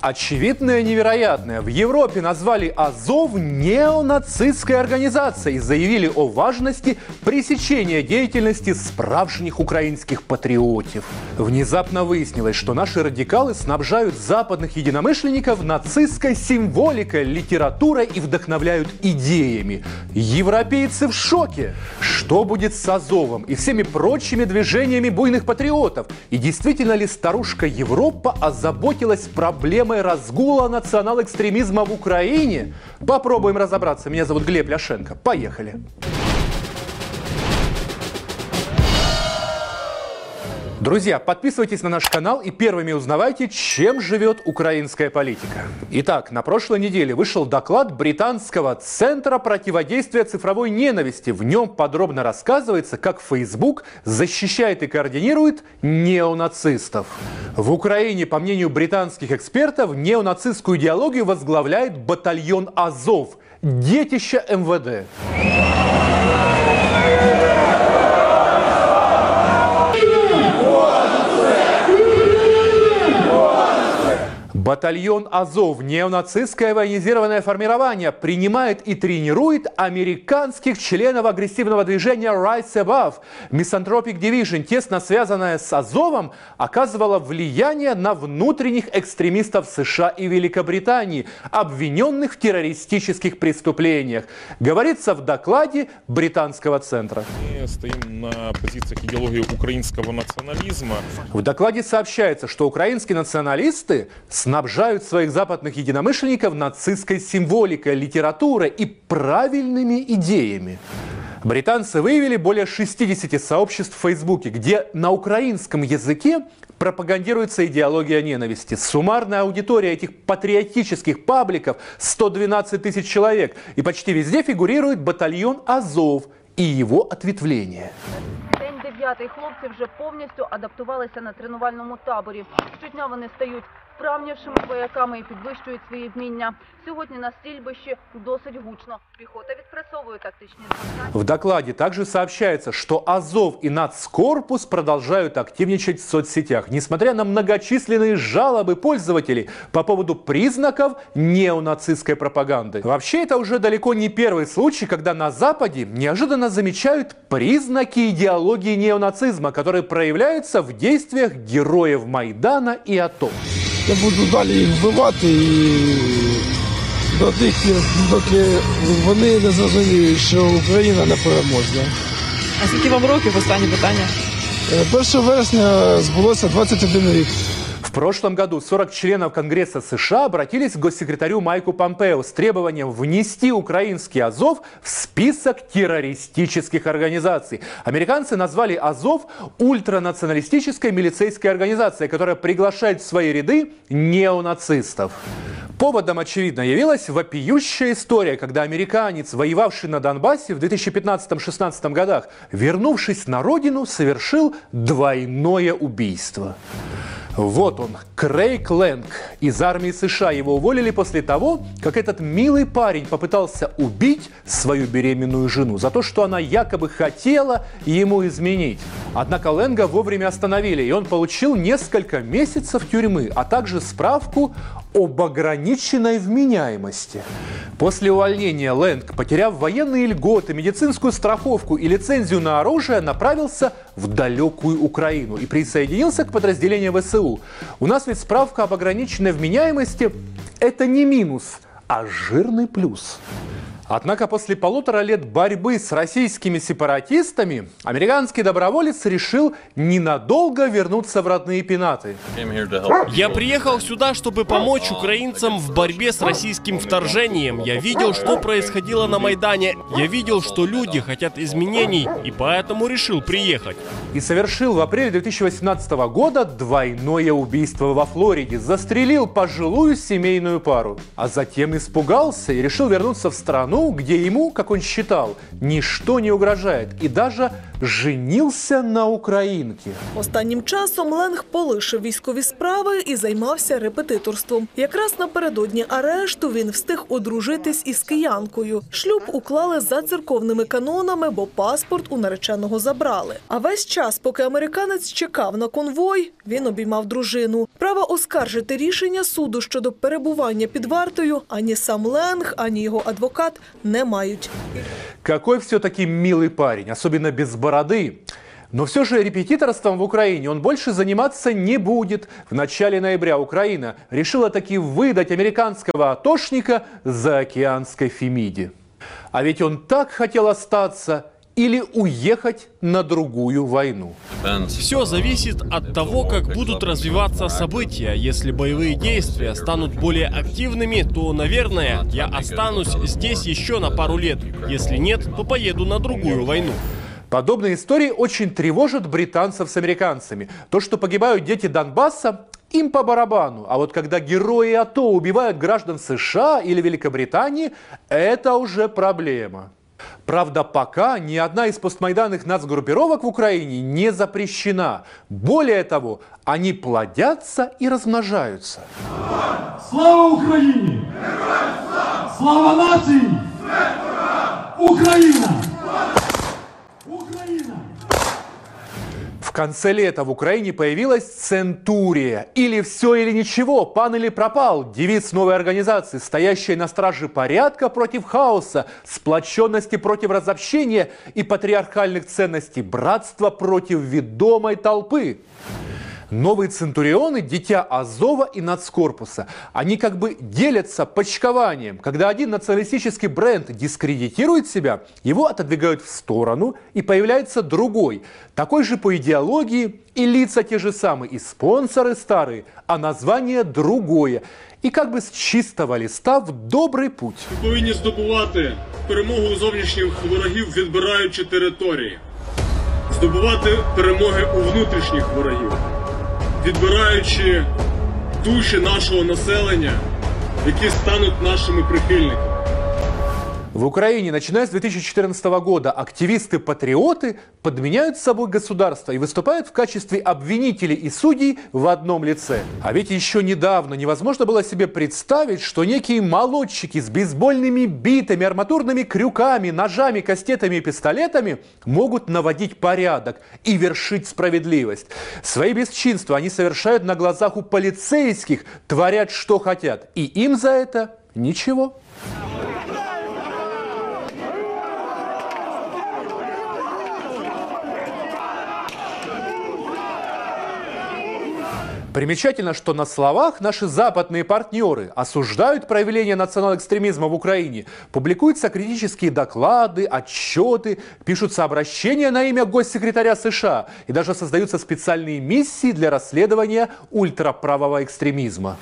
Очевидное невероятное. В Европе назвали Азов неонацистской организацией и заявили о важности пресечения деятельности справжних украинских патриотов. Внезапно выяснилось, что наши радикалы снабжают западных единомышленников нацистской символикой, литературой и вдохновляют идеями. Европейцы в шоке. Что будет с Азовом и всеми прочими движениями буйных патриотов? И действительно ли старушка Европа озаботилась проблемой проблемой разгула национал-экстремизма в Украине? Попробуем разобраться. Меня зовут Глеб Ляшенко. Поехали. Друзья, подписывайтесь на наш канал и первыми узнавайте, чем живет украинская политика. Итак, на прошлой неделе вышел доклад британского Центра противодействия цифровой ненависти. В нем подробно рассказывается, как Facebook защищает и координирует неонацистов. В Украине, по мнению британских экспертов, неонацистскую идеологию возглавляет батальон Азов, детище МВД. Батальон Азов, неонацистское военизированное формирование, принимает и тренирует американских членов агрессивного движения Rise Above. Misanthropic Division, тесно связанная с Азовом, оказывала влияние на внутренних экстремистов США и Великобритании, обвиненных в террористических преступлениях. Говорится в докладе британского центра. Мы стоим на позициях идеологии украинского национализма. В докладе сообщается, что украинские националисты с снабжают своих западных единомышленников нацистской символикой, литературой и правильными идеями. Британцы выявили более 60 сообществ в Фейсбуке, где на украинском языке пропагандируется идеология ненависти. Суммарная аудитория этих патриотических пабликов 112 тысяч человек. И почти везде фигурирует батальон Азов и его ответвление. День дев'ятий хлопці вже повністю адаптувалися на тренувальному таборі. Щодня вони стають вправнішими вояками і підвищують свої вміння. Сьогодні на стрільбищі досить гучно. Піхота відпрацьовує тактичні завдання. В докладе также сообщается, что Азов и Нацкорпус продолжают активничать в соцсетях, несмотря на многочисленные жалобы пользователей по поводу признаков неонацистской пропаганды. Вообще, это уже далеко не первый случай, когда на Западе неожиданно замечают признаки идеологии неонацизма, которые проявляются в действиях героев Майдана и АТО. Я буду далі їх вбивати і до тих доки вони не зрозуміють, що Україна не переможна. А скільки вам років останнє питання? Е, 1 вересня збулося 21 рік. В прошлом году 40 членов Конгресса США обратились к госсекретарю Майку Помпео с требованием внести украинский Азов в список террористических организаций. Американцы назвали Азов ультранационалистической милицейской организацией, которая приглашает в свои ряды неонацистов. Поводом, очевидно, явилась вопиющая история, когда американец, воевавший на Донбассе в 2015-16 годах, вернувшись на родину, совершил двойное убийство. Вот он, Крейг Лэнг из армии США. Его уволили после того, как этот милый парень попытался убить свою беременную жену за то, что она якобы хотела ему изменить. Однако Лэнга вовремя остановили, и он получил несколько месяцев тюрьмы, а также справку об ограниченной вменяемости. После увольнения Лэнг, потеряв военные льготы, медицинскую страховку и лицензию на оружие, направился в далекую Украину и присоединился к подразделению ВСУ. У нас ведь справка об ограниченной вменяемости – это не минус, а жирный плюс. Однако после полутора лет борьбы с российскими сепаратистами американский доброволец решил ненадолго вернуться в родные пенаты. Я приехал сюда, чтобы помочь украинцам в борьбе с российским вторжением. Я видел, что происходило на Майдане. Я видел, что люди хотят изменений, и поэтому решил приехать. И совершил в апреле 2018 года двойное убийство во Флориде. Застрелил пожилую семейную пару. А затем испугался и решил вернуться в страну, где ему, как он считал, ничто не угрожает. И даже женился на украинке. Останнім часом Ленг полишив військові справи і займався репетиторством. Якраз напередодні арешту він встиг одружитись із киянкою. Шлюб уклали за церковними канонами, бо паспорт у нареченого забрали. А весь час, поки американець чекав на конвой, він обіймав дружину. Права оскаржити рішення суду щодо перебування під вартою ані сам Ленг, ані його адвокат не мають. Какой все-таки милый парень, особенно без бороды. Но все же репетиторством в Украине он больше заниматься не будет. В начале ноября Украина решила таки выдать американского атошника за океанской Фемиде. А ведь он так хотел остаться или уехать на другую войну. Все зависит от того, как будут развиваться события. Если боевые действия станут более активными, то, наверное, я останусь здесь еще на пару лет. Если нет, то поеду на другую войну. Подобные истории очень тревожат британцев с американцами. То, что погибают дети Донбасса, им по барабану. А вот когда герои АТО убивают граждан США или Великобритании, это уже проблема. Правда, пока ни одна из постмайданных нацгруппировок в Украине не запрещена. Более того, они плодятся и размножаются. Слава Україні! Слава нації! Україна! В конце лета в Украине появилась «Центурия». Или все, или ничего, пан или пропал. Девиз новой организации, стоящей на страже порядка против хаоса, сплоченности против разобщения и патриархальных ценностей, братства против ведомой толпы. Новые центурионы – дитя Азова и Нацкорпуса. Они как бы делятся почкованием. Когда один националистический бренд дискредитирует себя, его отодвигают в сторону, и появляется другой. Такой же по идеологии, и лица те же самые, и спонсоры старые, а название другое. И как бы с чистого листа в добрый путь. повинні здобувати перемогу у зовнішніх ворогів, відбираючи території, здобувати перемоги у внутрішніх ворогів, відбираючи душі нашого населення, які стануть нашими прихильниками. В Украине, начиная с 2014 года, активисты-патриоты подменяют собой государство и выступают в качестве обвинителей и судей в одном лице. А ведь еще недавно невозможно было себе представить, что некие молодчики с бейсбольными битами, арматурными крюками, ножами, кастетами и пистолетами могут наводить порядок и вершить справедливость. Свои бесчинства они совершают на глазах у полицейских, творят что хотят. И им за это ничего. Примечательно, что на словах наши западные партнеры осуждают проявление национал-экстремизма в Украине, публикуются критические доклады, отчеты, пишутся обращения на имя госсекретаря США и даже создаются специальные миссии для расследования ультраправого экстремизма.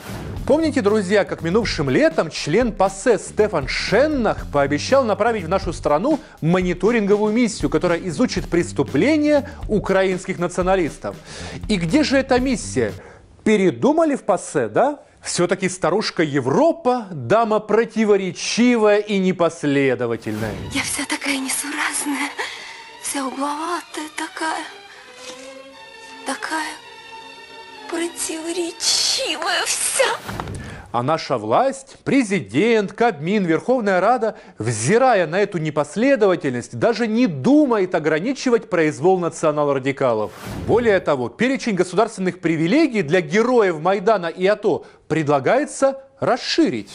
Помните, друзья, как минувшим летом член ПАСЕ Стефан Шеннах пообещал направить в нашу страну мониторинговую миссию, которая изучит преступления украинских националистов. И где же эта миссия? Передумали в ПАСЕ, да? Все-таки старушка Европа – дама противоречивая и непоследовательная. Я вся такая несуразная, вся угловатая такая, такая противоречивая вся. А наша власть, президент, Кабмин, Верховная Рада, взирая на эту непоследовательность, даже не думает ограничивать произвол национал-радикалов. Более того, перечень государственных привилегий для героев Майдана и АТО предлагается расширить.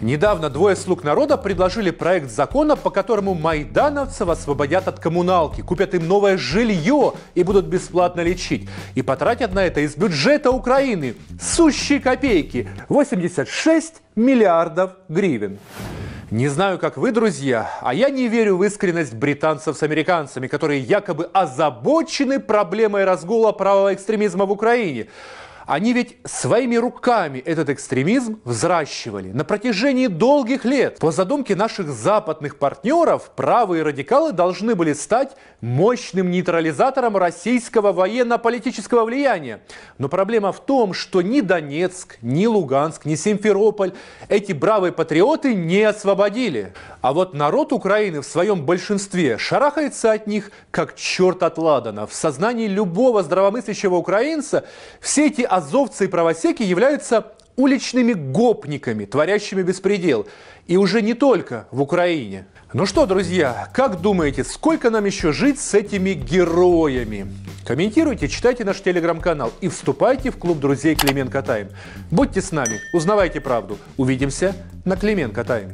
Недавно двое слуг народа предложили проект закона, по которому майдановцев освободят от коммуналки, купят им новое жилье и будут бесплатно лечить. И потратят на это из бюджета Украины сущие копейки – 86 миллиардов гривен. Не знаю, как вы, друзья, а я не верю в искренность британцев с американцами, которые якобы озабочены проблемой разгула правого экстремизма в Украине. Они ведь своими руками этот экстремизм взращивали на протяжении долгих лет. По задумке наших западных партнеров, правые радикалы должны были стать мощным нейтрализатором российского военно-политического влияния. Но проблема в том, что ни Донецк, ни Луганск, ни Симферополь эти бравые патриоты не освободили. А вот народ Украины в своем большинстве шарахается от них, как черт от ладана. В сознании любого здравомыслящего украинца все эти азовцы и правосеки являются уличными гопниками, творящими беспредел. И уже не только в Украине. Ну что, друзья, как думаете, сколько нам еще жить с этими героями? Комментируйте, читайте наш телеграм-канал и вступайте в клуб друзей Клименко Тайм. Будьте с нами, узнавайте правду. Увидимся на Клименко Тайм.